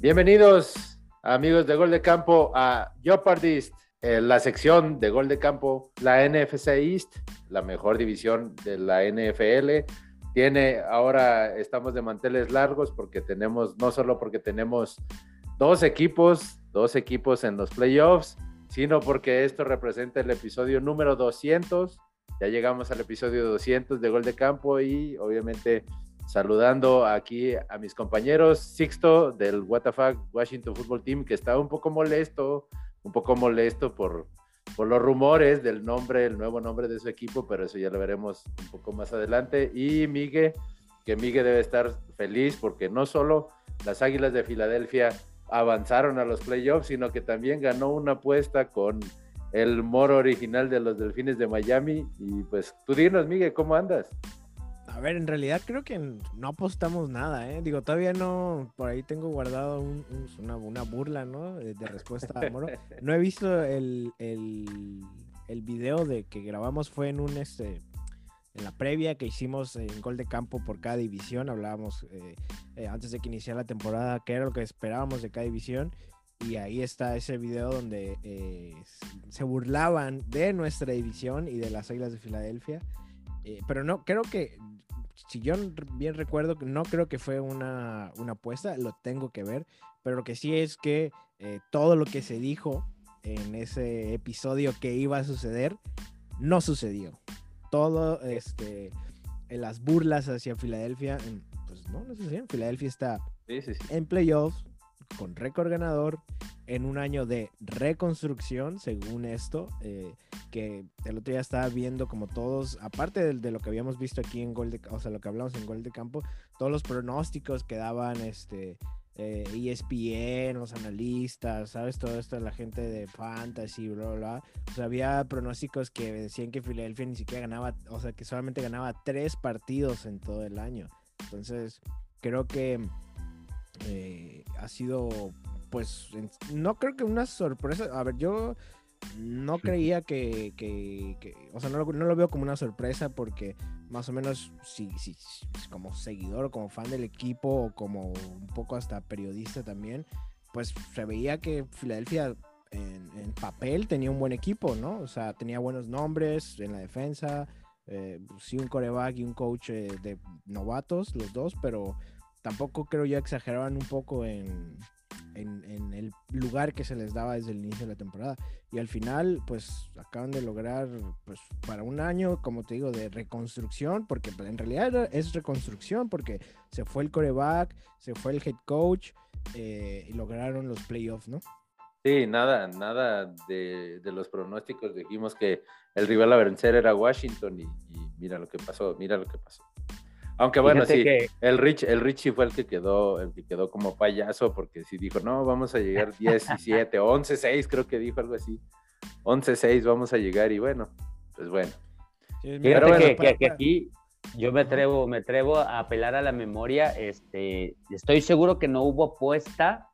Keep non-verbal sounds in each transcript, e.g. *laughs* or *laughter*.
Bienvenidos, amigos de Gol de Campo, a Jeopardist, eh, la sección de Gol de Campo, la NFC East, la mejor división de la NFL. Tiene, ahora estamos de manteles largos porque tenemos, no solo porque tenemos dos equipos, dos equipos en los playoffs, sino porque esto representa el episodio número 200. Ya llegamos al episodio 200 de Gol de Campo y obviamente saludando aquí a mis compañeros Sixto del WTF Washington Football Team, que está un poco molesto, un poco molesto por, por los rumores del nombre, el nuevo nombre de su equipo, pero eso ya lo veremos un poco más adelante. Y Miguel, que Miguel debe estar feliz porque no solo las Águilas de Filadelfia avanzaron a los playoffs, sino que también ganó una apuesta con el moro original de los Delfines de Miami. Y pues tú dinos, Miguel, ¿cómo andas? A ver, en realidad creo que no apostamos nada, ¿eh? Digo, todavía no, por ahí tengo guardado una, burla, ¿no? De, respuesta a Moro. *laughs* No he visto el, el, el, video de que grabamos, fue en un, este, en la previa que hicimos en Gol de Campo por cada división. Hablábamos eh, eh, antes de que iniciara la temporada qué era lo que esperábamos de cada división. Y ahí está ese video donde eh, se burlaban de nuestra división y de las Águilas de Filadelfia. pero no, creo que si yo bien recuerdo, no creo que fue una, apuesta, lo tengo que ver, pero lo que sí es que eh, todo lo que se dijo en ese episodio que iba a suceder, no sucedió. Todo, este, en las burlas hacia Filadelfia, pues no, no sucedió. Filadelfia está en playoffs, con récord ganador, en un año de reconstrucción, según esto, eh, que el otro día estaba viendo como todos, aparte de, lo que habíamos visto aquí en Gol de, o sea, lo que hablamos en Gol de Campo, todos los pronósticos que daban este eh, ESPN, los analistas, ¿sabes? Todo esto, la gente de fantasy, bla, bla, bla. O sea, había pronósticos que decían que Filadelfia ni siquiera ganaba, o sea, que solamente ganaba tres partidos en todo el año. Entonces, creo que eh, ha sido pues no creo que una sorpresa. A ver, yo no creía que, o sea, no lo, veo como una sorpresa porque más o menos si, si, como seguidor o como fan del equipo o como un poco hasta periodista también, pues se veía que Filadelfia en, papel tenía un buen equipo, ¿no? O sea, tenía buenos nombres en la defensa, eh, sí un coreback y un coach eh, de novatos, los dos, pero tampoco creo yo exageraban un poco en, en, el lugar que se les daba desde el inicio de la temporada. Y al final, pues acaban de lograr, pues para un año, como te digo, de reconstrucción, porque pues, en realidad es reconstrucción, porque se fue el coreback, se fue el head coach eh, y lograron los playoffs, ¿no? Sí, nada, nada de, los pronósticos. Dijimos que el rival a vencer era Washington y mira lo que pasó, mira lo que pasó. Aunque bueno, sí, el, Rich, el Richie fue el que quedó, el que quedó como payaso, porque sí dijo, no, vamos a llegar 17, 11, 6, creo que dijo algo así. 11, 6 vamos a llegar, y bueno, pues bueno. Fíjate que, aquí yo me atrevo, me atrevo a apelar a la memoria. Este, estoy seguro que no hubo apuesta,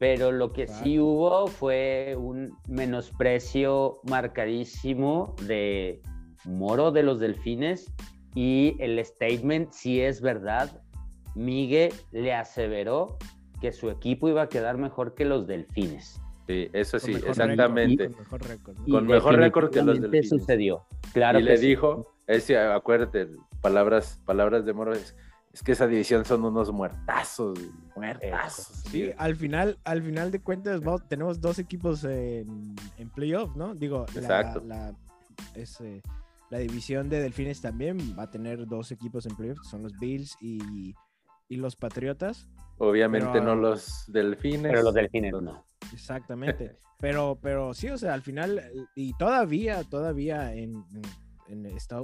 pero lo que sí hubo fue un menosprecio marcadísimo de Moro de los Delfines y el statement, si es verdad, Miguel le aseveró que su equipo iba a quedar mejor que los delfines. Sí, eso sí, exactamente. con mejor récord. que los delfines. sucedió, claro. Y le dijo, ese, acuérdate, palabras, palabras de Moro, es, que esa división son unos muertazos, muertazos. Sí, al final, al final de cuentas, tenemos dos equipos en, en playoff, ¿no? Digo, Exacto. la, ese, la división de Delfines también va a tener dos equipos en playoffs, que son los Bills y, los Patriotas. Obviamente no los Delfines. Pero los Delfines no. Exactamente. *laughs* pero, pero sí, o sea, al final, y todavía, todavía en,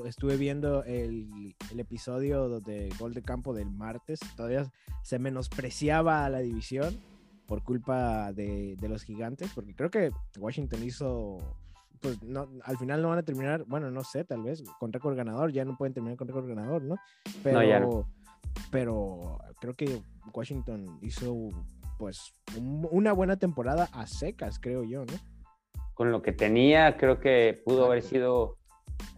estuve viendo el, episodio de Gol de Campo del martes, todavía se menospreciaba a la división por culpa de, de los gigantes, porque creo que Washington hizo pues no, al final no van a terminar, bueno, no sé, tal vez con récord ganador, ya no pueden terminar con récord ganador, ¿no? Pero, pero creo que Washington hizo pues una buena temporada a secas, creo yo, ¿no? Con lo que tenía, creo que pudo haber sido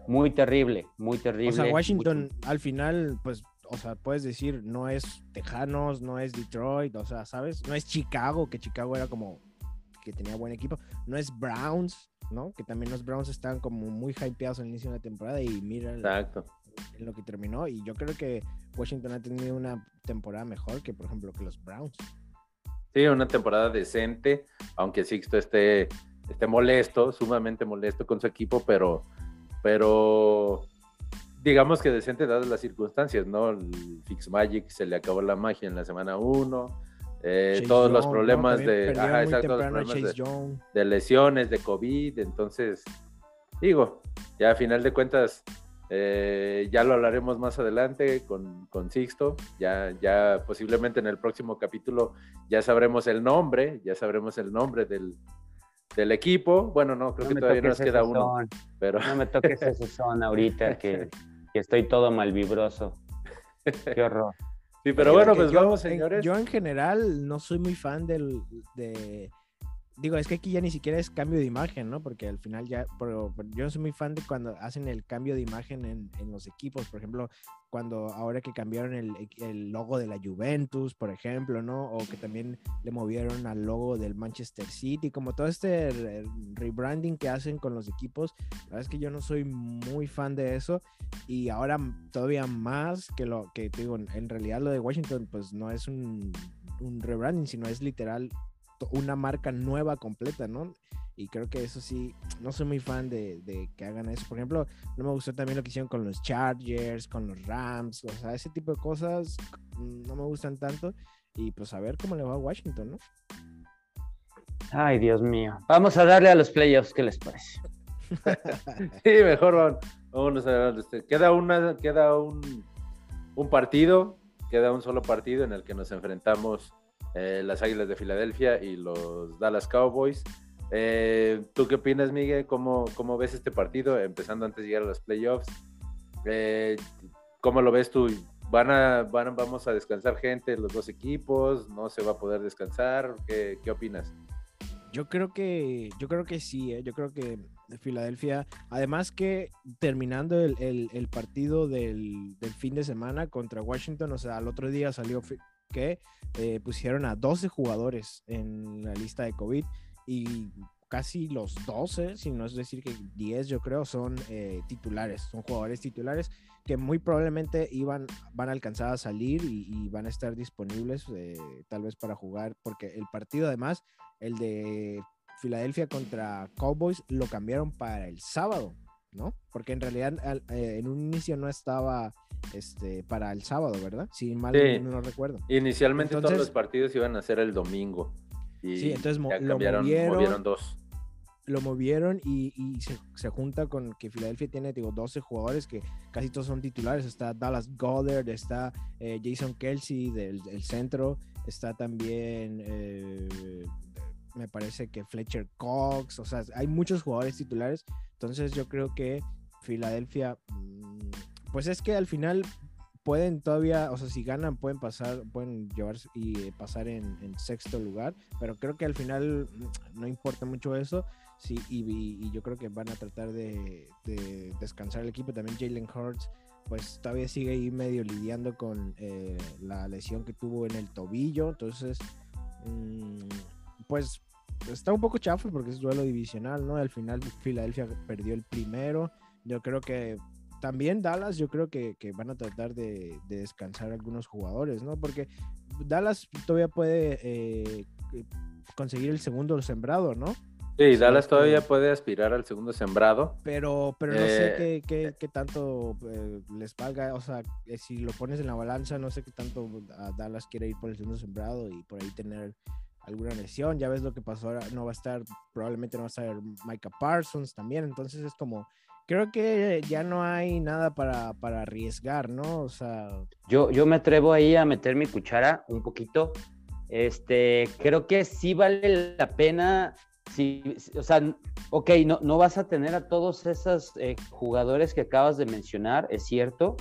muy terrible, muy terrible. O sea, Washington al final, pues o sea, puedes decir, no es Tejanos, no es Detroit, o sea, ¿sabes? No es Chicago, que Chicago era como que tenía buen equipo, no es Browns, ¿no? Que también los Browns están como muy hypeados al inicio de la temporada y mira Exacto. en lo que terminó. Y yo creo que Washington ha tenido una temporada mejor que, por ejemplo, que los Browns. Sí, una temporada decente, aunque Sixto esté, esté molesto, sumamente molesto con su equipo, pero, pero digamos que decente dadas las circunstancias, ¿no? El Fix Magic se le acabó la magia en la semana 1. Eh, todos los problemas de, ajá, exacto, los problemas de, de, lesiones, de COVID, entonces, digo, ya a final de cuentas, eh, ya lo hablaremos más adelante con, con, Sixto. Ya, ya posiblemente en el próximo capítulo ya sabremos el nombre, ya sabremos el nombre del, del equipo. Bueno, no, creo que todavía nos queda uno. Pero... No me toques ese son ahorita, que, *laughs* que, estoy todo malvibroso. *laughs* Qué horror. Sí, pero bueno, pues vamos, señores. yo en general no soy muy fan del, de, digo, es que aquí ya ni siquiera es cambio de imagen, ¿no? Porque al final ya, pero, yo no soy muy fan de cuando hacen el cambio de imagen en, en los equipos, por ejemplo, cuando ahora que cambiaron el, el, logo de la Juventus, por ejemplo, ¿no? O que también le movieron al logo del Manchester City, como todo este rebranding que hacen con los equipos, la verdad es que yo no soy muy fan de eso y ahora todavía más que lo que digo, en realidad lo de Washington pues no es un, un rebranding, sino es literal una marca nueva completa, ¿no? Y creo que eso sí, no soy muy fan de, que hagan eso. Por ejemplo, no me gustó también lo que hicieron con los Chargers, con los Rams, o sea, ese tipo de cosas no me gustan tanto. Y pues a ver cómo le va a Washington, ¿no? Ay, Dios mío. Vamos a darle a los playoffs, ¿qué les parece? *laughs* sí, mejor vamos a. Este, queda, una, queda un, un partido, queda un solo partido en el que nos enfrentamos eh, las Águilas de Filadelfia y los Dallas Cowboys. Eh, ¿Tú qué opinas, Miguel? ¿Cómo, ¿Cómo, ves este partido empezando antes de llegar a los playoffs? Eh, ¿Cómo lo ves tú? ¿Van a, van, ¿Vamos a descansar gente los dos equipos? ¿No se va a poder descansar? ¿Qué, qué opinas? Yo creo que, yo creo que sí, yo creo que Filadelfia, además que terminando el, el, el partido del, del, fin de semana contra Washington, o sea, al otro día salió que eh, pusieron a 12 jugadores en la lista de COVID y casi los 12, si no es decir que 10 yo creo, son eh, titulares, son jugadores titulares que muy probablemente iban, van a alcanzar a salir y, van a estar disponibles eh, tal vez para jugar, porque el partido además, el de Filadelfia contra Cowboys, lo cambiaron para el sábado, ¿no? Porque en realidad en un inicio no estaba este, para el sábado, ¿verdad? Si mal no recuerdo. Inicialmente todos los partidos iban a ser el domingo. Y sí, entonces lo movieron, dos. Lo movieron y, se, junta con que Filadelfia tiene, digo, 12 jugadores que casi todos son titulares. Está Dallas Goddard, está eh, Jason Kelsey del, centro, está también, eh, me parece que Fletcher Cox, o sea, hay muchos jugadores titulares. Entonces yo creo que Filadelfia mm, pues es que al final pueden todavía, o sea, si ganan pueden pasar, pueden llevarse y pasar en, sexto lugar, pero creo que al final mm, no importa mucho eso. Sí, y, yo creo que van a tratar de, descansar el equipo. También Jalen Hurts, pues todavía sigue ahí medio lidiando con eh, la lesión que tuvo en el tobillo. Entonces, mm, pues está un poco chafo porque es duelo divisional, ¿no? Al final Filadelfia perdió el primero. Yo creo que también Dallas yo creo que, van a tratar de, descansar algunos jugadores, ¿no? Porque Dallas todavía puede eh, conseguir el segundo sembrado, ¿no? Sí, Dallas todavía puede aspirar al segundo sembrado. Pero, pero no sé eh, qué, qué, tanto eh, les valga. O sea, si lo pones en la balanza, no sé qué tanto Dallas quiere ir por el segundo sembrado y por ahí tener alguna lesión. Ya ves lo que pasó ahora. No va a estar, probablemente no va a estar Micah Parsons también. Entonces es como creo que ya no hay nada para, para, arriesgar, ¿no? O sea. Yo, yo me atrevo ahí a meter mi cuchara un poquito. Este, creo que sí vale la pena. Si, o sea, ok, no, no vas a tener a todos esos eh, jugadores que acabas de mencionar, es cierto,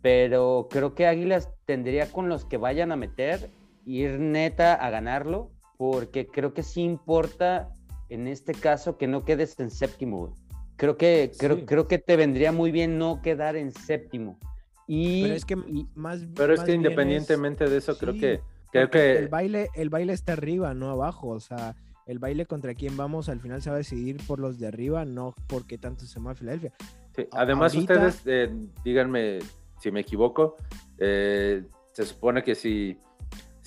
pero creo que Águilas tendría con los que vayan a meter ir neta a ganarlo, porque creo que sí importa en este caso que no quedes en séptimo. Creo que, creo, creo que te vendría muy bien no quedar en séptimo. Y, pero es que más Pero es que independientemente de eso, creo que creo que el baile, el baile está arriba, no abajo. O sea, el baile contra quién vamos al final se va a decidir por los de arriba, no porque tanto se mueve Filadelfia. Además, ustedes, eh, díganme si me equivoco, eh, se supone que si,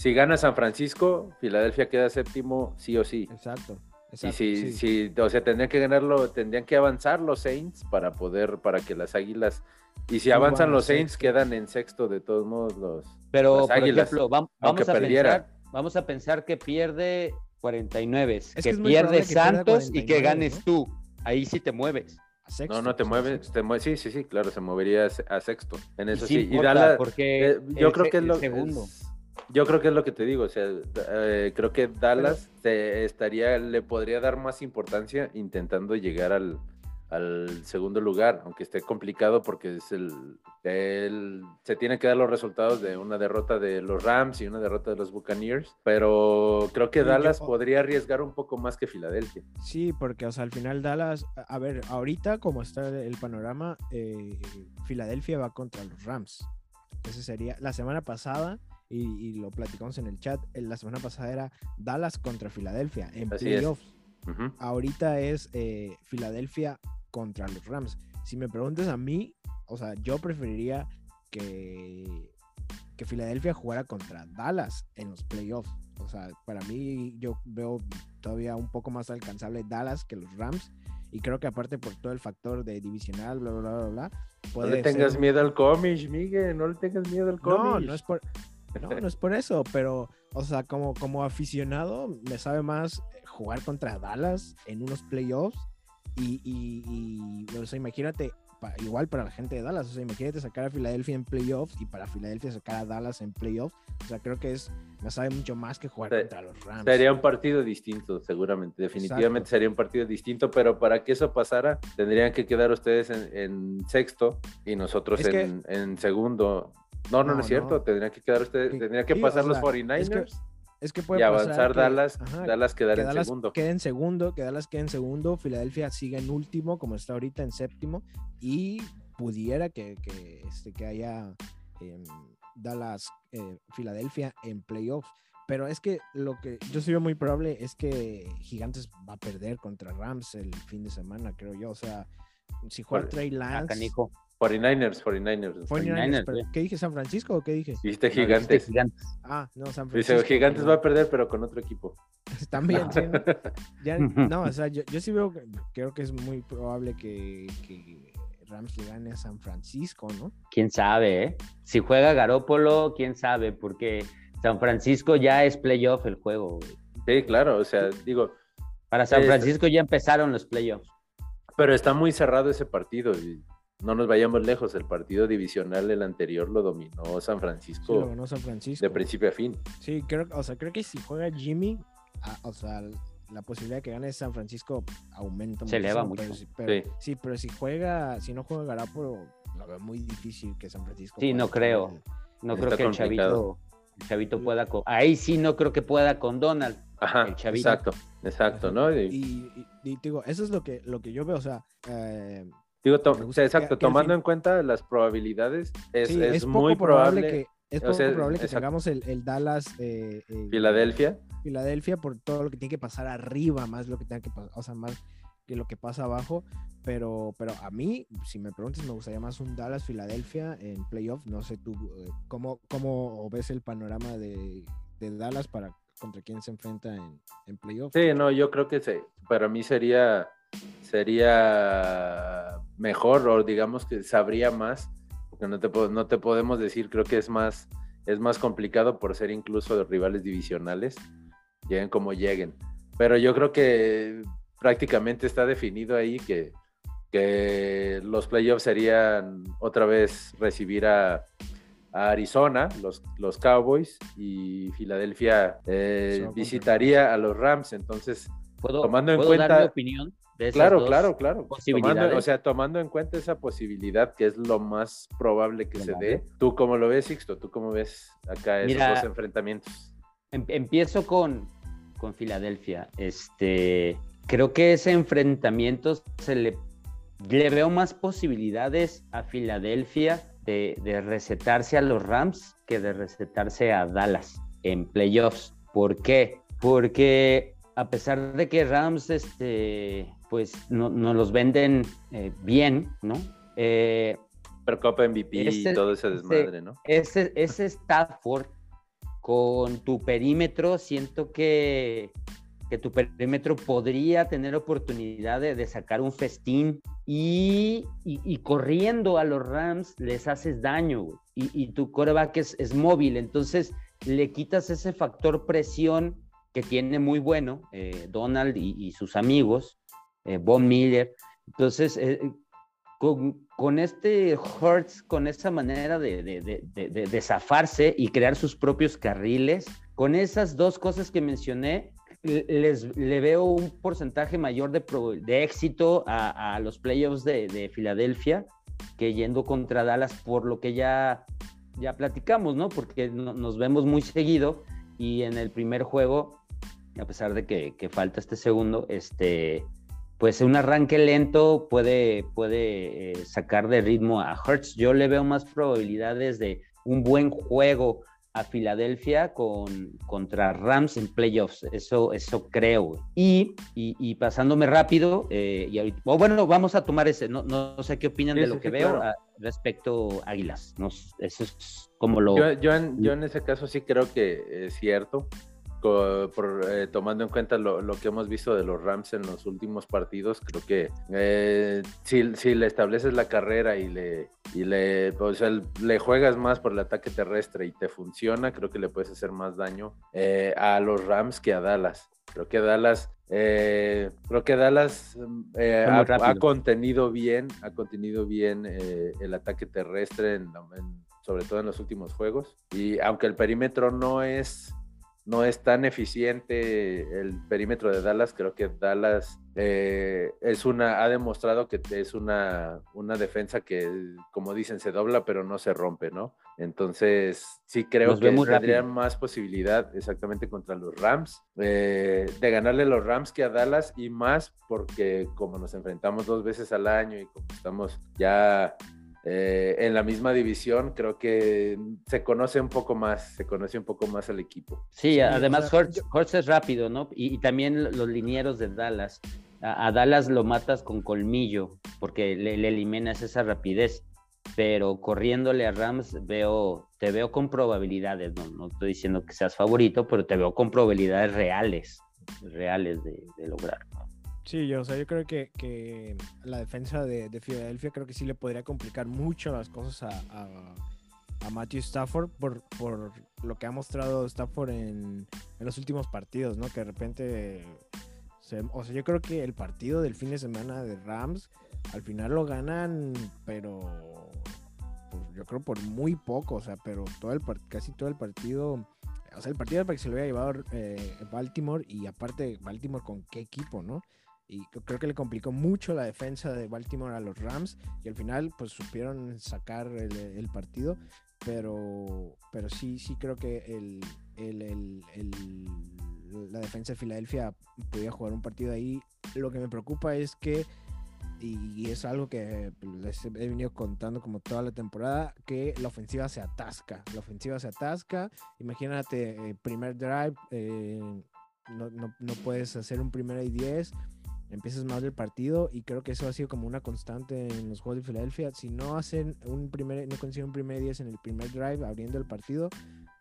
si gana San Francisco, Filadelfia queda séptimo sí o sí. Exacto. y si, si, o sea, tendrían que ganarlo, tendrían que avanzar los Saints para poder, para que las Águilas, y si avanzan los Saints, quedan en sexto de todos modos los. Pero, por ejemplo, vamos, a pensar, vamos a pensar que pierde 49, que, pierde Santos y que ganes tú. Ahí sí te mueves. no, no te mueves, sí, sí, sí, claro, se movería a sexto. En eso sí. Y Dallas, porque eh, yo creo que es lo segundo. Yo creo que es lo que te digo, o sea, eh, creo que Dallas estaría, le podría dar más importancia intentando llegar al, al segundo lugar, aunque esté complicado porque es el, se tiene que dar los resultados de una derrota de los Rams y una derrota de los Buccaneers, pero creo que Dallas podría arriesgar un poco más que Filadelfia. Sí, porque o sea, al final Dallas, a ver, ahorita como está el panorama, eh, Filadelfia va contra los Rams. Ese sería la semana pasada. Y, lo platicamos en el chat. La semana pasada era Dallas contra Filadelfia en playoffs. Ahorita es eh, Filadelfia contra los Rams. Si me preguntas a mí, o sea, yo preferiría que, que Filadelfia jugara contra Dallas en los playoffs. O sea, para mí yo veo todavía un poco más alcanzable Dallas que los Rams. Y creo que aparte por todo el factor de divisional, bla, bla, bla, bla. no le tengas miedo al cómic, Miguel, no le tengas miedo al cómic. No, no es por... No, no es por eso, pero, o sea, como, como aficionado, me sabe más jugar contra Dallas en unos playoffs y, y, o sea, imagínate, igual para la gente de Dallas, o sea, imagínate sacar a Filadelfia en playoffs y para Filadelfia sacar a Dallas en playoffs. O sea, creo que es, me sabe mucho más que jugar contra los Rams. Sería un partido distinto, seguramente. Definitivamente sería un partido distinto, pero para que eso pasara, tendrían que quedar ustedes en, sexto y nosotros en, segundo. No, no, no, es cierto. Tendrían que quedar ustedes, tendrían que pasar los 49ers. Es que puede y avanzar Dallas, Dallas quedar en segundo. Queda en segundo, que Dallas quede en segundo, Filadelfia siga en último, como está ahorita en séptimo, y pudiera que, que, este, que haya em, Dallas, eh, Filadelfia en playoffs. Pero es que lo que yo sí veo muy probable es que Gigantes va a perder contra Rams el fin de semana, creo yo. O sea, si juega Trey Lance. 49ers, 49ers. 49ers, ¿Qué dije? ¿San Francisco o qué dije? Dijiste Gigantes. Ah, no, San Francisco. Dice, Gigantes va a perder, pero con otro equipo. *laughs* También, sí. *laughs* ¿no? o sea, yo, yo, sí veo, creo que es muy probable que, que, Rams le gane a San Francisco, ¿no? Quién sabe, ¿eh? Si juega Garópolo, quién sabe, porque San Francisco ya es playoff el juego. Sí, claro, o sea, digo. Para San Francisco ya empezaron los playoffs. Pero está muy cerrado ese partido. Y no nos vayamos lejos, el partido divisional el anterior lo dominó San Francisco. lo dominó San Francisco. De principio a fin. Sí, creo, o sea, creo que si juega Jimmy, o sea, la posibilidad de que gane San Francisco aumenta Se eleva mucho. sí. pero si juega, si no juega Garapolo, lo veo muy difícil que San Francisco. Sí, no creo. No creo que el chavito, el chavito pueda con. Ahí sí no creo que pueda con Donald. Ajá, exacto, exacto, ¿no? Y, digo, eso es lo que, lo que yo veo, o sea, eh, Digo, exacto, tomando en cuenta las probabilidades, es, muy probable, que es poco probable que tengamos el, Dallas eh, Filadelfia. Filadelfia por todo lo que tiene que pasar arriba, más lo que tenga que pasar, o sea, más que lo que pasa abajo. Pero, pero a mí, si me preguntas, me gustaría más un Dallas Filadelfia en playoff. No sé tú eh, cómo, cómo ves el panorama de, Dallas para contra quién se enfrenta en, en playoff. Sí, no, yo creo que sí. Para mí sería sería mejor o digamos que sabría más, porque no te, no te podemos decir, creo que es más, es más complicado por ser incluso de rivales divisionales, lleguen como lleguen. Pero yo creo que prácticamente está definido ahí que, que los playoffs serían otra vez recibir a, Arizona, los, los Cowboys, y Filadelfia eh, visitaría a los Rams. Entonces, tomando en cuenta. mi opinión? Claro, claro, claro. o sea, tomando en cuenta esa posibilidad que es lo más probable que se dé, ¿tú cómo lo ves, Sixto? ¿Tú cómo ves acá esos dos enfrentamientos? Em, empiezo con, con Filadelfia. Este, creo que ese enfrentamiento se le, le veo más posibilidades a Filadelfia de, de recetarse a los Rams que de recetarse a Dallas en playoffs. ¿Por qué? Porque a pesar de que Rams, este, pues, no, nos los venden eh, bien, ¿no? Eh, Pero Copa MVP y todo ese desmadre, ¿no? Ese, ese Stafford con tu perímetro, siento que, que tu perímetro podría tener oportunidad de, sacar un festín y, y, corriendo a los Rams les haces daño y, y, tu coreback es, es móvil, entonces le quitas ese factor presión que tiene muy bueno eh, Donald y, sus amigos, eh, Von Miller. Entonces, eh, con, este Hertz, con esa manera de, de, zafarse y crear sus propios carriles, con esas dos cosas que mencioné, les, le veo un porcentaje mayor de, éxito a, los playoffs de, Filadelfia que yendo contra Dallas por lo que ya, ya platicamos, ¿no? Porque nos vemos muy seguido y en el primer juego a pesar de que, falta este segundo, este, pues un arranque lento puede, puede eh, sacar de ritmo a Hertz. Yo le veo más probabilidades de un buen juego a Filadelfia con, contra Rams en playoffs. Eso, eso creo. Y, y, pasándome rápido, eh, y o bueno, vamos a tomar ese. No, no sé qué opinan de lo que veo respecto a Águilas. No, eso es como lo. Yo, yo, en, yo en ese caso sí creo que es cierto por, eh, tomando en cuenta lo, que hemos visto de los Rams en los últimos partidos, creo que eh, si, si, le estableces la carrera y le, y le, pues, le juegas más por el ataque terrestre y te funciona, creo que le puedes hacer más daño eh, a los Rams que a Dallas. Creo que Dallas, creo que Dallas ha, contenido bien, ha contenido bien el ataque terrestre, sobre todo en los últimos juegos. Y aunque el perímetro no es no es tan eficiente el perímetro de Dallas. Creo que Dallas eh, es una, ha demostrado que es una, una defensa que, como dicen, se dobla pero no se rompe, ¿no? Entonces, sí creo que tendrían más posibilidad exactamente contra los Rams, eh, de ganarle a los Rams que a Dallas y más porque como nos enfrentamos dos veces al año y como estamos ya eh, en la misma división, creo que se conoce un poco más, se conoce un poco más al equipo. Sí, además Hortz, es rápido, ¿no? Y, también los linieros de Dallas. A, Dallas lo matas con colmillo, porque le, eliminas esa rapidez. Pero corriéndole a Rams veo, te veo con probabilidades, no, no estoy diciendo que seas favorito, pero te veo con probabilidades reales, reales de, de lograrlo. Sí, yo, o sea, yo creo que, que la defensa de, de, Filadelfia creo que sí le podría complicar mucho las cosas a, a, Matthew Stafford por, por, lo que ha mostrado Stafford en, en, los últimos partidos, ¿no? Que de repente, o sea, yo creo que el partido del fin de semana de Rams al final lo ganan, pero yo creo por muy poco, o sea, pero todo el casi todo el partido, o sea, el partido para que se lo había llevado eh, Baltimore y aparte Baltimore con qué equipo, ¿no? Y creo que le complicó mucho la defensa de Baltimore a los Rams y al final pues supieron sacar el, partido, pero, pero sí, sí creo que el, la defensa de Filadelfia podía jugar un partido ahí. Lo que me preocupa es que, y es algo que les he venido contando como toda la temporada, que la ofensiva se atasca, la ofensiva se atasca, imagínate, eh, primer drive, eh, no, no, no, puedes hacer un primer y 10 empiezas mal el partido y creo que eso ha sido como una constante en los juegos de Filadelfia. Si no hacen un primer, no consiguen un primer 10 en el primer drive abriendo el partido,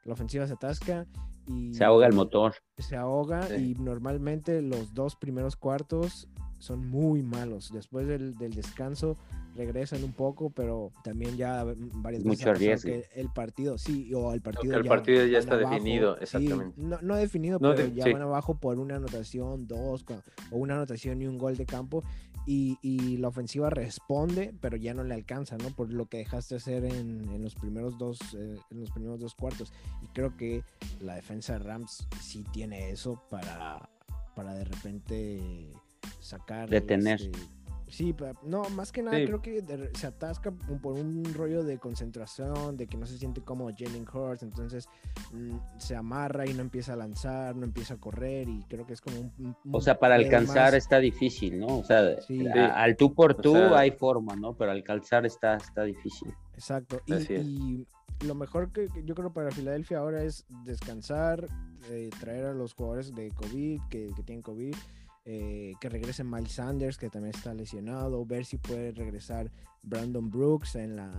la ofensiva se atasca y se ahoga el motor. Se ahoga y normalmente los dos primeros cuartos son muy malos. Después del, del descanso regresan un poco, pero también ya varias veces que el partido, sí, o el partido, el partido ya, está definido, exactamente. no, no, definido, pero ya van abajo por una anotación, dos, o una anotación y un gol de campo, y, y, la ofensiva responde, pero ya no le alcanza, ¿no? Por lo que dejaste hacer en, en los primeros dos, eh, en los primeros dos cuartos. Y creo que la defensa de Rams sí tiene eso para, para de repente sacar. Detener. Este, Sí, no, más que nada creo que se atasca por un rollo de concentración, de que no se siente como Jalen Hurts, entonces mm, se amarra y no empieza a lanzar, no empieza a correr y creo que es como un... o sea, para alcanzar está difícil, ¿no? O sea, al tú por tú hay forma, ¿no? Pero alcanzar está, está difícil. Exacto. Y, lo mejor que, yo creo para Filadelfia ahora es descansar, eh, traer a los jugadores de COVID, que, que tienen COVID, eh, que regrese Miles Sanders, que también está lesionado, ver si puede regresar Brandon Brooks en la,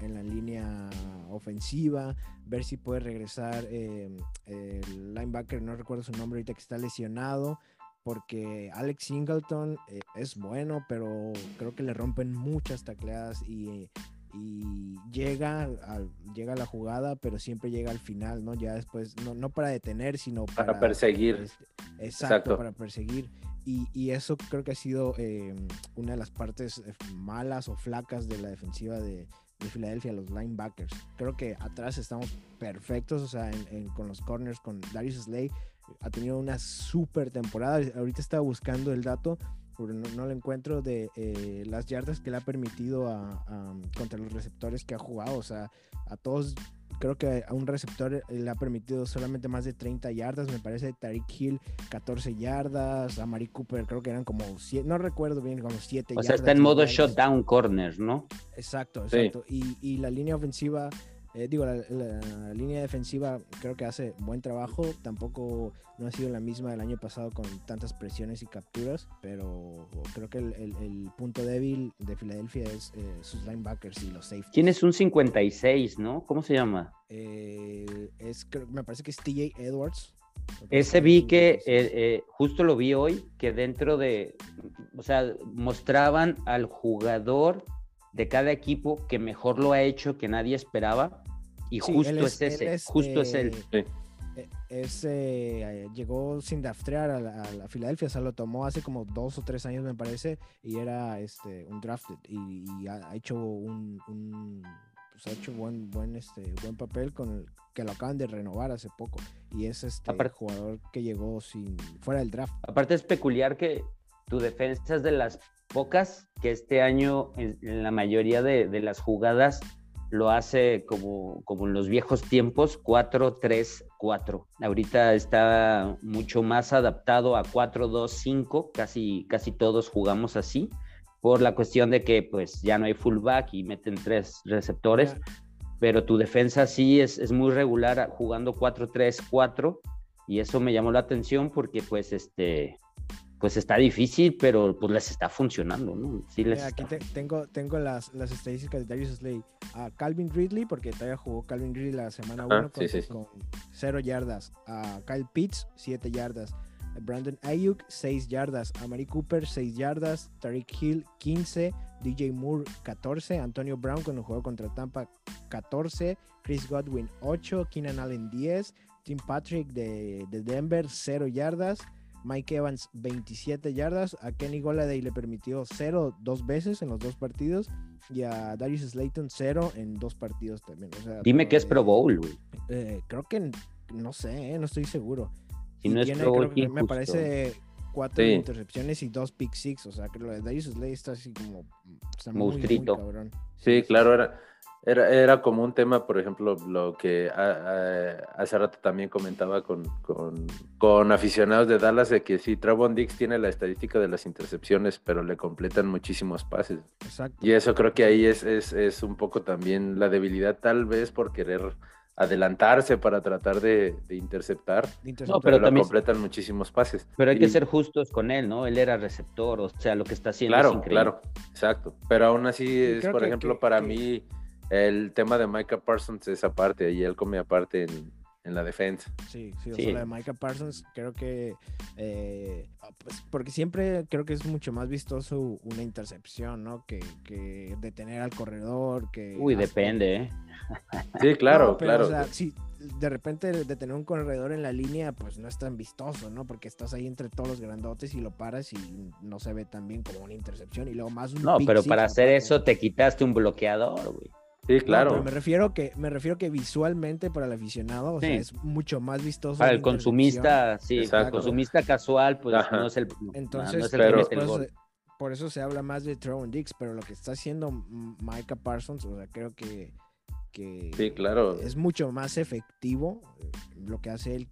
en la línea ofensiva, ver si puede regresar eh, el linebacker, no recuerdo su nombre ahorita que está lesionado, porque Alex Singleton eh, es bueno, pero creo que le rompen muchas tacleadas y y llega, a, llega la jugada, pero siempre llega al final, ¿no? Ya después, no, no para detener, sino para, perseguir. Este, exacto, para perseguir. Y, y, eso creo que ha sido eh, una de las partes eh, malas o flacas de la defensiva de, de, Filadelfia, los linebackers. Creo que atrás estamos perfectos, o sea, con los corners, con Darius Slay, ha tenido una super temporada. Ahorita estaba buscando el dato no, lo encuentro, de eh, las yardas que le ha permitido a, contra los receptores que ha jugado. O sea, a todos, creo que a un receptor le ha permitido solamente más de 30 yardas. Me parece Tariq Hill 14 yardas, a Mari Cooper creo que eran como 7, no recuerdo bien, como 7 yardas. O sea, está en modo shutdown corner, ¿no? Exacto, exacto. Y, y la línea ofensiva eh, digo, la, línea defensiva creo que hace buen trabajo. Tampoco no ha sido la misma del año pasado con tantas presiones y capturas, pero creo que el, punto débil de Filadelfia es eh, sus linebackers y los safeties. Tienes un 56, ¿no? ¿Cómo se llama? Eh, es, me parece que es TJ Edwards. Ese vi que justo lo vi hoy, que dentro de, o sea, mostraban al jugador de cada equipo que mejor lo ha hecho, que nadie esperaba, y justo es, ese, justo es él. Eh, eh, llegó sin draftear a la, Filadelfia, o sea, lo tomó hace como dos o tres años, me parece, y era este, un drafted, y, ha, hecho un, pues, ha hecho buen, buen, este, buen papel con el que lo acaban de renovar hace poco, y es este jugador que llegó sin, fuera del draft. Aparte es peculiar que tu defensa es de las pocas que este año en, la mayoría de, de las jugadas lo hace como, como en los viejos tiempos, 4-3-4. Ahorita está mucho más adaptado a 4-2-5, casi, casi todos jugamos así, por la cuestión de que pues ya no hay fullback y meten tres receptores, pero tu defensa sí es, es muy regular jugando 4-3-4 y eso me llamó la atención porque pues este pues está difícil, pero pues les está funcionando, ¿no? Sí les Aquí tengo, tengo las, las estadísticas de Darius Slay. A Calvin Ridley, porque todavía jugó Calvin Ridley la semana 1 con, 0 yardas. A Kyle Pitts, 7 yardas. A Brandon Ayuk, 6 yardas. A Mari Cooper, 6 yardas. Tariq Hill, 15. DJ Moore, 14. Antonio Brown, cuando jugó contra Tampa, 14. Chris Godwin, 8. Keenan Allen, 10. Tim Patrick de, de Denver, 0 yardas. Mike Evans 27 yardas, a Kenny Goladay le permitió 0 dos veces en los dos partidos. Y a Darius Slayton 0 en dos partidos también. Dime que es Pro Bowl, güey. Eh, creo que no sé, eh, no estoy seguro. Si, no es Pro Bowl, me parece cuatro intercepciones y dos pick six, o sea, que lo de Darius Slayton está así como está muy, sí, claro, era era, era como un tema, por ejemplo, lo que hace rato también comentaba con, con, aficionados de Dallas, de que sí, Travon Dix tiene la estadística de las intercepciones, pero le completan muchísimos pases. Exacto. Y eso creo que ahí es, es, es un poco también la debilidad, tal vez por querer adelantarse para tratar de, interceptar, no, pero, también, completan muchísimos pases. Pero hay que ser justos con él, ¿no? Él era receptor, o sea, lo que está haciendo claro, es increíble. Claro, exacto. Pero aún así es, por ejemplo, para mí el tema de Micah Parsons es aparte y él come aparte en, la defensa. Sí, sí, o sea, la de Micah Parsons creo que, eh, pues, porque siempre creo que es mucho más vistoso una intercepción, ¿no? Que, que detener al corredor, que... Uy, depende, ¿eh? *laughs* Sí, claro, claro. O sea, sí, de repente detener un corredor en la línea, pues no es tan vistoso, ¿no? Porque estás ahí entre todos los grandotes y lo paras y no se ve tan bien como una intercepción y luego más un No, pero para hacer eso te quitaste un bloqueador, güey. Sí, claro. me refiero que me refiero que visualmente para el aficionado, o sea, es mucho más vistoso. Para el consumista, sí, para el consumista casual, pues no es el Entonces, por eso se habla más de Throwing Dix, pero lo que está haciendo Micah Parsons, o sea, creo que, que sí, claro. es mucho más efectivo eh, lo que hace él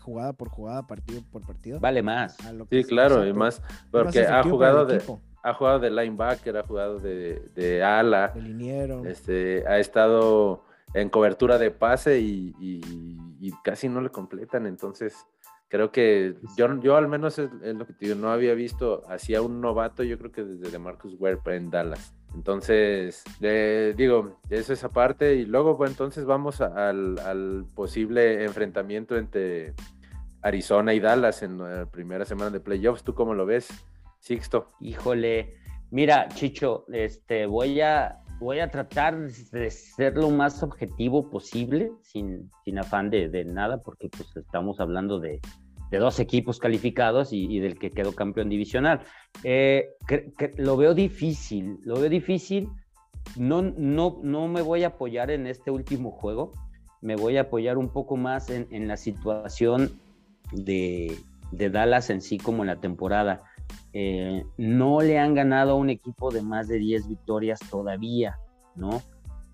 jugada por jugada, partido por partido. Vale más. Sí, claro, y más porque ha jugado de ha jugado de linebacker, ha jugado de, de ala. De liniero. Este, ha estado en cobertura de pase y, y, casi no le completan. Entonces, creo que yo, yo al menos es, lo que te digo, no había visto hacia un novato, yo creo que desde Marcus Ware en Dallas. Entonces, digo, eso es aparte. Y luego, pues entonces vamos al, al, posible enfrentamiento entre Arizona y Dallas en la primera semana de playoffs. ¿Tú cómo lo ves, Sixto? Híjole, mira, Chicho, este, voy a, voy a tratar de ser lo más objetivo posible, sin, sin afán de, de, nada, porque pues estamos hablando de, de dos equipos calificados y, del que quedó campeón divisional. Eh, lo veo difícil, lo veo difícil. No, no, no me voy a apoyar en este último juego, me voy a apoyar un poco más en, en la situación de, de, Dallas en sí como en la temporada. Eh, no le han ganado a un equipo de más de 10 victorias todavía, ¿no?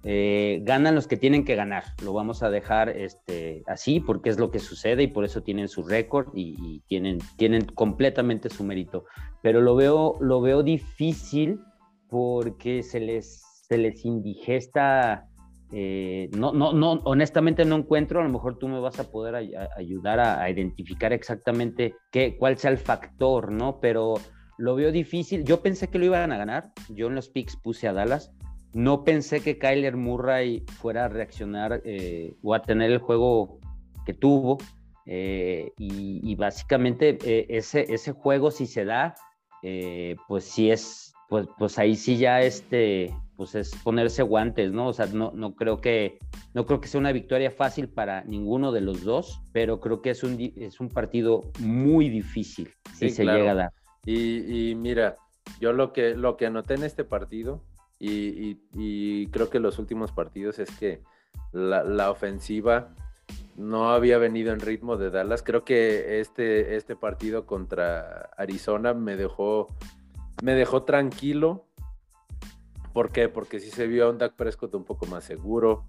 Eh, ganan los que tienen que ganar, lo vamos a dejar este, así porque es lo que sucede y por eso tienen su récord y, tienen, tienen completamente su mérito. Pero lo veo, lo veo difícil porque se les, se les indigesta eh, no, no, no, honestamente no encuentro, a lo mejor tú me vas a poder ayudar a, identificar exactamente qué, cuál sea el factor, ¿no? Pero lo veo difícil. Yo pensé que lo iban a ganar, yo en los picks puse a Dallas. No pensé que Kyler Murray fuera a reaccionar eh, o a tener el juego que tuvo. Eh, y, básicamente ese, ese juego, si se da, pues sí es, pues, pues ahí sí ya este, pues es ponerse guantes, ¿no? O sea, no, no, creo que, no creo que sea una victoria fácil para ninguno de los dos, pero creo que es un, es un partido muy difícil si se llega a dar. Y, mira, yo lo que, lo que anoté en este partido, y, creo que los últimos partidos, es que la, la, ofensiva no había venido en ritmo de Dallas. Creo que este, este partido contra Arizona me dejó, me dejó tranquilo ¿Por qué? Porque sí se vio a un Dak Prescott un poco más seguro,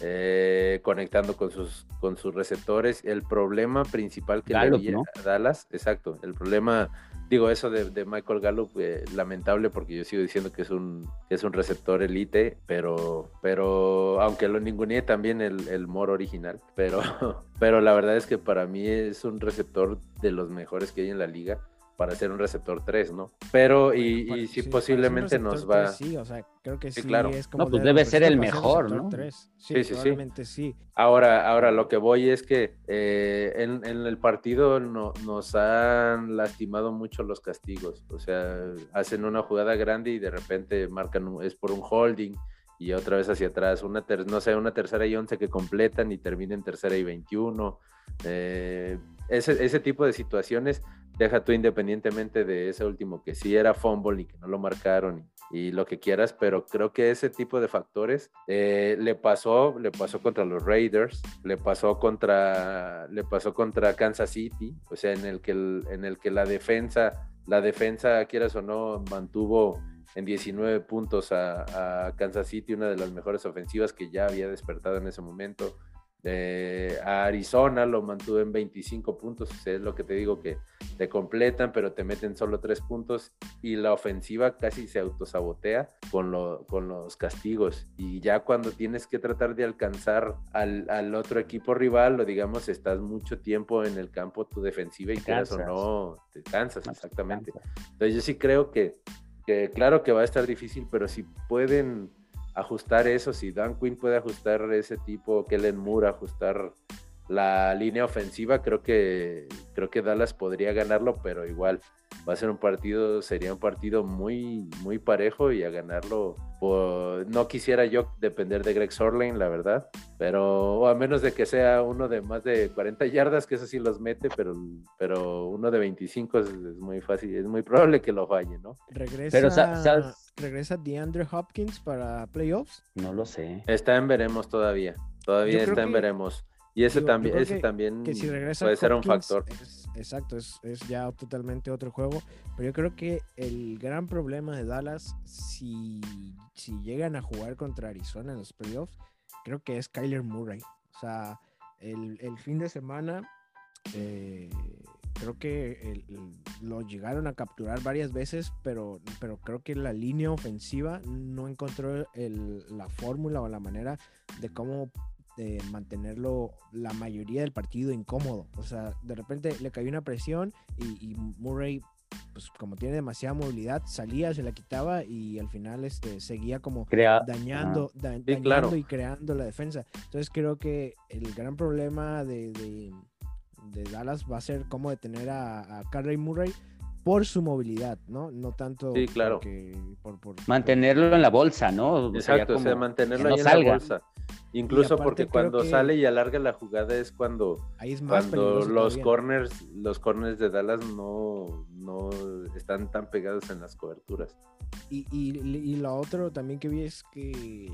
eh, conectando con sus, con sus receptores. El problema principal que Gallup, le Dallas, exacto, el problema, digo eso de, Michael Gallup, eh, lamentable porque yo sigo diciendo que es un, es un receptor elite, pero, pero aunque lo ninguneé también el, el Moro original, pero, *laughs* pero la verdad es que para mí es un receptor de los mejores que hay en la liga para ser un receptor 3, ¿no? Pero, y, si posiblemente nos va. sí, o sea, creo que sí, claro. es como. No, pues debe ser el mejor, ¿no? Sí, sí, sí, sí. Ahora, ahora lo que voy es que eh, en, el partido no, nos han lastimado mucho los castigos. O sea, hacen una jugada grande y de repente marcan, es por un holding y otra vez hacia atrás, una no sé, una tercera y once que completan y terminen tercera y veintiuno. Eh, ese, ese tipo de situaciones deja tú independientemente de ese último que sí era fumble y que no lo marcaron y, lo que quieras, pero creo que ese tipo de factores eh, le pasó, le pasó contra los Raiders, le pasó contra, le pasó contra Kansas City, o sea, en el que, en el que la defensa, la defensa, quieras o no, mantuvo en 19 puntos a, a Kansas City, una de las mejores ofensivas que ya había despertado en ese momento a Arizona lo mantuvo en 25 puntos, es lo que te digo que te completan, pero te meten solo 3 puntos y la ofensiva casi se autosabotea con, con los castigos. Y ya cuando tienes que tratar de alcanzar al, otro equipo rival, o digamos, estás mucho tiempo en el campo tu defensiva y quieras o no, te cansas, exactamente. Entonces yo sí creo que, que claro que va a estar difícil, pero si pueden ajustar eso, si Dan Quinn puede ajustar ese tipo, Kellen Moore ajustar la línea ofensiva, creo que creo que Dallas podría ganarlo, pero igual va a ser un partido, sería un partido muy muy parejo y a ganarlo no quisiera yo depender de Greg Sorlane, la verdad, pero a menos de que sea uno de más de 40 yardas, que eso sí los mete, pero pero uno de 25 es, muy fácil, es muy probable que lo falle, ¿no? Regresa pero, ¿Regresa DeAndre Hopkins para playoffs? No lo sé. Está en veremos todavía. Todavía está en veremos. Y ese también, ese también puede ser un factor. exacto, es, ya totalmente otro juego. Pero yo creo que el gran problema de Dallas, si, si llegan a jugar contra Arizona en los playoffs, creo que es Kyler Murray. O sea, el, fin de semana, eh, creo que lo llegaron a capturar varias veces, pero, pero creo que la línea ofensiva no encontró la fórmula o la manera de cómo de mantenerlo la mayoría del partido incómodo. O sea, de repente le cayó una presión y, Murray, pues como tiene demasiada movilidad, salía, se la quitaba y al final este, seguía como dañando, dañando y creando la defensa. Entonces creo que el gran problema de, de, Dallas va a ser cómo detener a, a Carly Murray por su movilidad, ¿no? No tanto sí, claro. por, mantenerlo en la bolsa, ¿no? Exacto, o sea, mantenerlo ahí en la bolsa. Incluso porque cuando sale y alarga la jugada es cuando, cuando los corners, los corners de Dallas no, no están tan pegados en las coberturas. Y, y, lo otro también que vi es que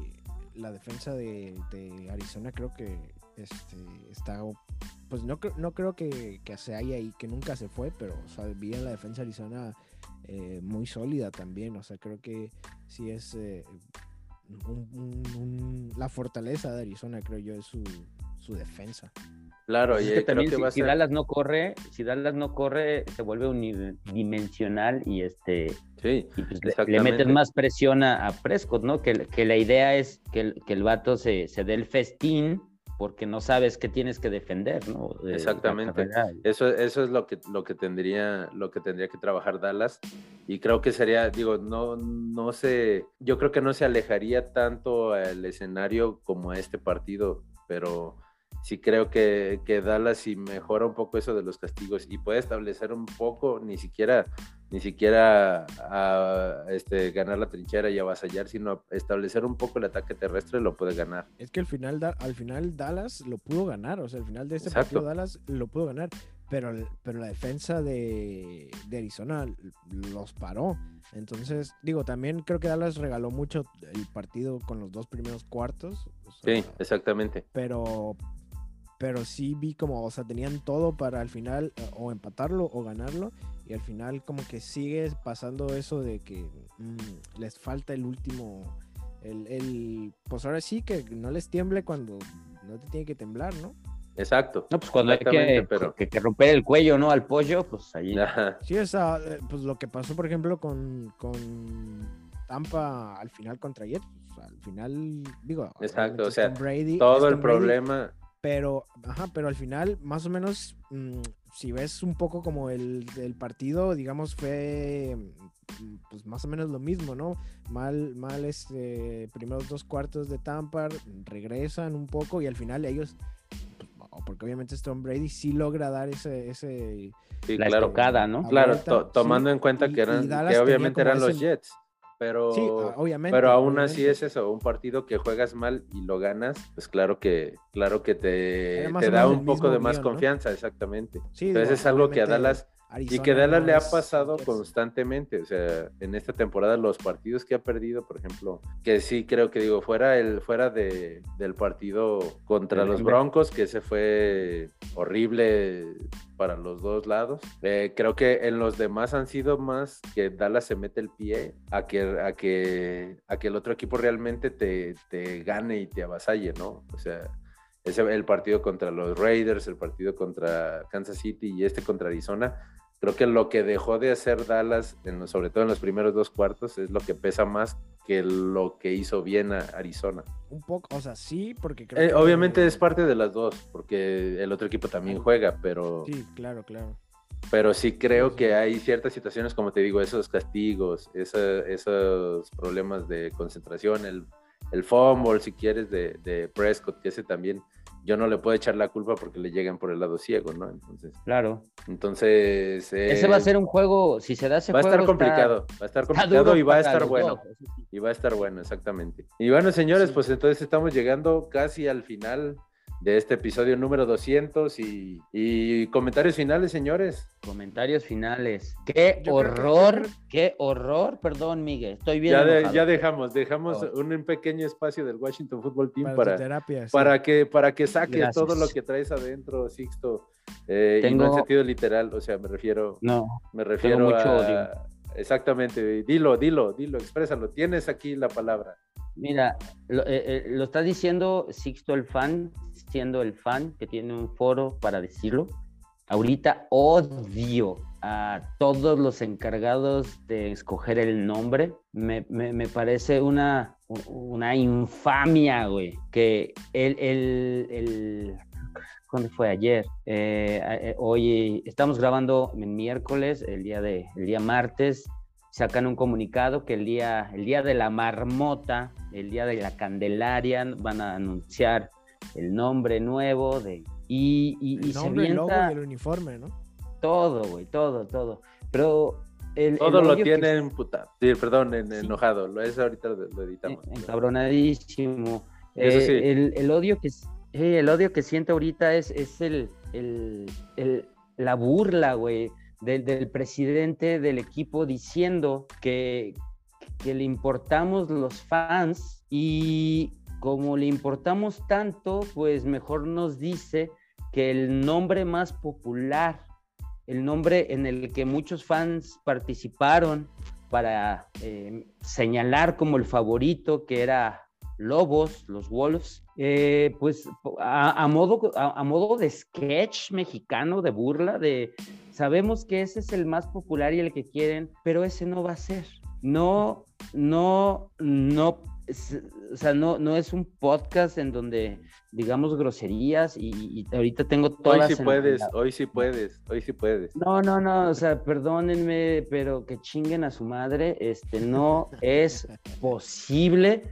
la defensa de, de Arizona creo que este, está pues no, no creo que, que, se haya ahí, que nunca se fue, pero o vi en la defensa de Arizona eh, muy sólida también. O sea, creo que sí es eh, la fortaleza de Arizona, creo yo, es su, su defensa. Claro, y que también si, Dallas no corre, si Dallas no corre, se vuelve unidimensional y este sí, pues le, meten más presión a, Prescott, ¿no? Que, que, la idea es que el, que el vato se, se dé el festín porque no sabes qué tienes que defender, ¿no? Exactamente. Eso, eso es lo que, lo, que tendría, lo que tendría que trabajar Dallas. Y creo que sería, digo, no, no sé, yo creo que no se alejaría tanto al escenario como a este partido, pero sí creo que, que Dallas si mejora un poco eso de los castigos y puede establecer un poco, ni siquiera, ni siquiera a, este, ganar la trinchera y avasallar, sino establecer un poco el ataque terrestre lo puede ganar. Es que al final, al final Dallas lo pudo ganar, o sea, al final de este partido Dallas lo pudo ganar, pero, pero la defensa de, de Arizona los paró. Entonces, digo, también creo que Dallas regaló mucho el partido con los dos primeros cuartos. sí, exactamente. Pero, pero sí vi como, o sea, tenían todo para al final eh, o empatarlo o ganarlo y al final como que sigue pasando eso de que mm, les falta el último, el, el, pues ahora sí que no les tiemble cuando no te tiene que temblar, ¿no? Exacto. No, pues cuando hay que, que, romper el cuello, ¿no? Al pollo, pues ahí. Sí, o sea, eh, pues lo que pasó, por ejemplo, con, con Tampa al final contra Jets, pues, al final, digo, Exacto, o sea, todo el problema pero, ajá, pero al final, más o menos, mm, si ves un poco como el, partido, digamos, fue mm, pues más o menos lo mismo, ¿no? Mal, mal este, primeros dos cuartos de Tampa, regresan un poco y al final ellos, pues, porque obviamente Tom Brady sí logra dar ese... ese la estocada, ¿no? Claro, tomando en cuenta que, eran, que obviamente eran los Jets pero, sí, obviamente, pero aún así es eso, un partido que juegas mal y lo ganas, pues claro que, claro que te, te da un poco de más confianza, exactamente. Entonces es algo que a Dallas y que Dallas le ha pasado constantemente, o sea, en esta temporada los partidos que ha perdido, por ejemplo, que sí creo que digo, fuera el fuera de, del partido contra los Broncos, que ese fue horrible para los dos lados. Eh, creo que en los demás han sido más que Dallas se mete el pie a que, a que, a que el otro equipo realmente te, te gane y te avasalle, ¿no? O sea, ese, el partido contra los Raiders, el partido contra Kansas City y este contra Arizona, Creo que lo que dejó de hacer Dallas, sobre todo en los primeros dos cuartos, es lo que pesa más que lo que hizo bien a Arizona. Un poco, o sea, sí, porque creo eh, Obviamente es parte de las dos, porque el otro equipo también juega, pero... Sí, claro, claro. Pero sí creo que hay ciertas situaciones, como te digo, esos castigos, esos problemas de concentración, el, el fumble, si quieres, de, de Prescott, que ese también yo no le puedo echar la culpa porque le llegan por el lado ciego, ¿no? Entonces. Claro. Entonces. ese va a eh, ser un juego, si se da ese va juego. Va a estar complicado, va a estar complicado y va a estar bueno. Y va a estar bueno, exactamente. Y bueno, señores, pues entonces estamos llegando casi al final de este episodio número 200 y, comentarios finales, señores. Comentarios finales. Qué horror, qué horror, perdón, Miguel, estoy bien. Ya, dejamos, dejamos un, pequeño espacio del Washington Football Team para, para, que, para que saques todo lo que traes adentro, Sixto. Eh, y no en sentido literal, o sea, me refiero, no, me refiero a, exactamente, dilo, dilo, dilo, exprésalo, tienes aquí la palabra. Mira, lo, eh, eh, lo está diciendo Sixto el fan, siendo el fan que tiene un foro para decirlo. ahorita odio a todos los encargados de escoger el nombre. Me, parece una, una infamia, güey, que el, el, el ¿cuándo fue? Ayer. Eh, eh, hoy estamos grabando en miércoles, el día, de, el día martes, sacan un comunicado que el día, el día de la marmota, el día de la Candelaria, van a anunciar el nombre nuevo de... Y, y, el nombre, el logo y el uniforme, ¿no? Todo, güey, todo, todo. Pero el, todo lo tienen puta. Sí, perdón, enojado. Lo es ahorita lo, editamos. Encabronadísimo. Eh, el, odio que el odio que siento ahorita es, es el, la burla, güey, del, del, presidente del equipo diciendo que, que le importamos los fans y como le importamos tanto, pues mejor nos dice que el nombre más popular el nombre en el que muchos fans participaron para eh, señalar como el favorito, que era Lobos, los Wolves, eh, pues a, modo, a, modo de sketch mexicano, de burla, de sabemos que ese es el más popular y el que quieren, pero ese no va a ser. No, no, no o sea, no, no es un podcast en donde digamos groserías y, ahorita tengo todas. Hoy sí puedes, hoy sí puedes, hoy sí puedes. No, no, no, o sea, perdónenme, pero que chinguen a su madre, este, no es posible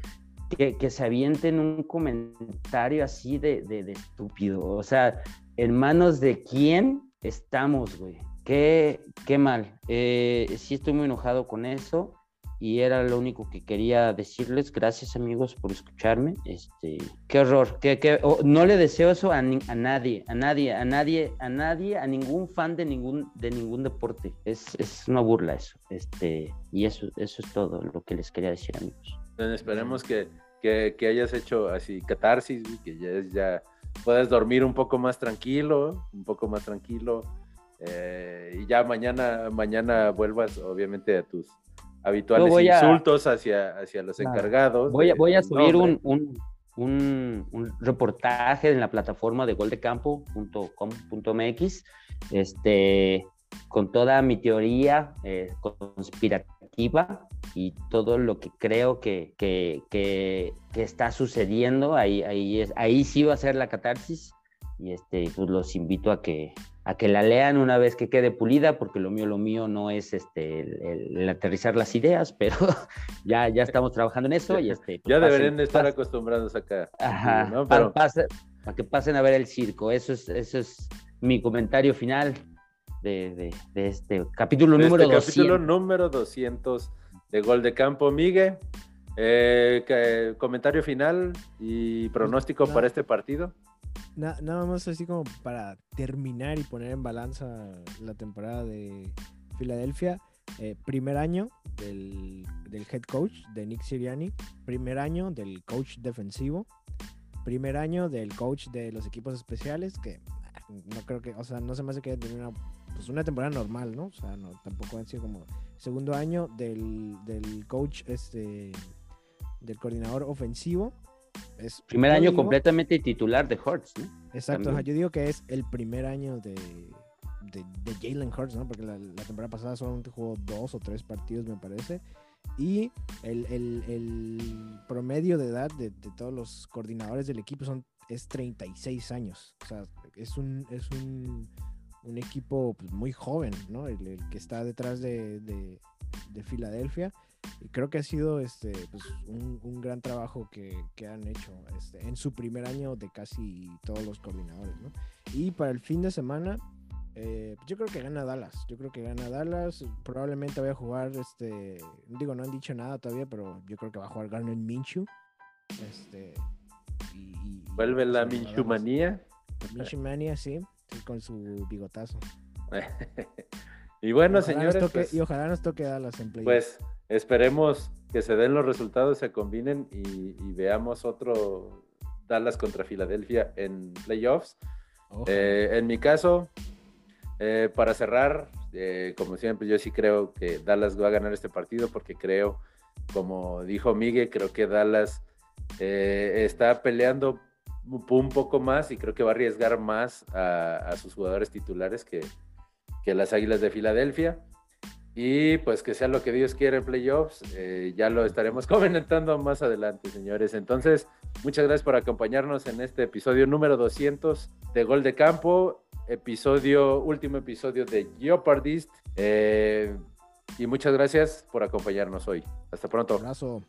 que, que se avienten un comentario así de, de, estúpido. O sea, en manos de quién estamos, güey. Qué, qué mal. Eh, sí estoy muy enojado con eso y era lo único que quería decirles. Gracias amigos por escucharme. Este, qué horror, que, no le deseo eso a, a, nadie, a nadie, a nadie, a nadie, a ningún fan de ningún, de ningún deporte. Es, es una burla eso. Este, y eso, eso es todo lo que les quería decir amigos. Esperemos que, que, que, hayas hecho así catarsis, que ya, ya puedas dormir un poco más tranquilo, un poco más tranquilo. Eh, y ya mañana, mañana vuelvas obviamente a tus habituales insultos hacia, hacia los encargados. Voy a, voy a subir un, un, un, reportaje en la plataforma de goldecampo.com.mx este, con toda mi teoría eh, conspirativa y todo lo que creo que, que, que, que, está sucediendo. Ahí, ahí, es, ahí sí va a ser la catarsis y este, pues los invito a que, a que la lean una vez que quede pulida, porque lo mío, lo mío no es este, el, aterrizar las ideas, pero *laughs* ya, ya estamos trabajando en eso. Y este, pues, ya deberían estar acostumbrados acá. Ajá, para, que pasen a ver el circo. Eso es, eso es mi comentario final de, de, este capítulo número este 200. Capítulo número 200 de Gol de Campo. Miguel, eh, comentario final y pronóstico para este partido nada más así como para terminar y poner en balanza la temporada de Filadelfia. Eh, primer año del, head coach de Nick Siriani, primer año del coach defensivo, primer año del coach de los equipos especiales, que ah, no creo que, o sea, no se me hace que tener una, pues una temporada normal, ¿no? O sea, no, tampoco han sido como segundo año del, del coach, este, del coordinador ofensivo, primer año completamente titular de Hurts, ¿no? Exacto, yo digo que es el primer año de, de, Jalen Hurts, ¿no? Porque la, temporada pasada solamente jugó dos o tres partidos, me parece. Y el, promedio de edad de, todos los coordinadores del equipo son, es 36 años. O sea, es un, es un, equipo pues, muy joven, ¿no? El, que está detrás de, de Filadelfia. Y creo que ha sido este, pues, un, gran trabajo que, han hecho este, en su primer año de casi todos los coordinadores. ¿no? Y para el fin de semana, eh, yo creo que gana Dallas. Yo creo que gana Dallas. Probablemente voy a jugar, este, digo, no han dicho nada todavía, pero yo creo que va a jugar Garner Minshew. Este, y, Vuelve la Minshew manía. Minshew manía, sí, con su bigotazo. *laughs* y bueno, señores. Pues y ojalá nos toque Dallas en play. Pues esperemos que se den los resultados, se combinen y, veamos otro Dallas contra Filadelfia en playoffs. Eh, en mi caso, eh, para cerrar, eh, como siempre, yo sí creo que Dallas va a ganar este partido porque creo, como dijo Miguel, creo que Dallas está peleando un poco más y creo que va a arriesgar más a, sus jugadores titulares que, que, las Águilas de Filadelfia. Y pues que sea lo que Dios quiera en playoffs, eh, ya lo estaremos *laughs* comentando más adelante, señores. Entonces, muchas gracias por acompañarnos en este episodio número 200 de Gol de Campo, episodio, último episodio de Jeopardist. Eh, y muchas gracias por acompañarnos hoy. Hasta pronto. Un abrazo.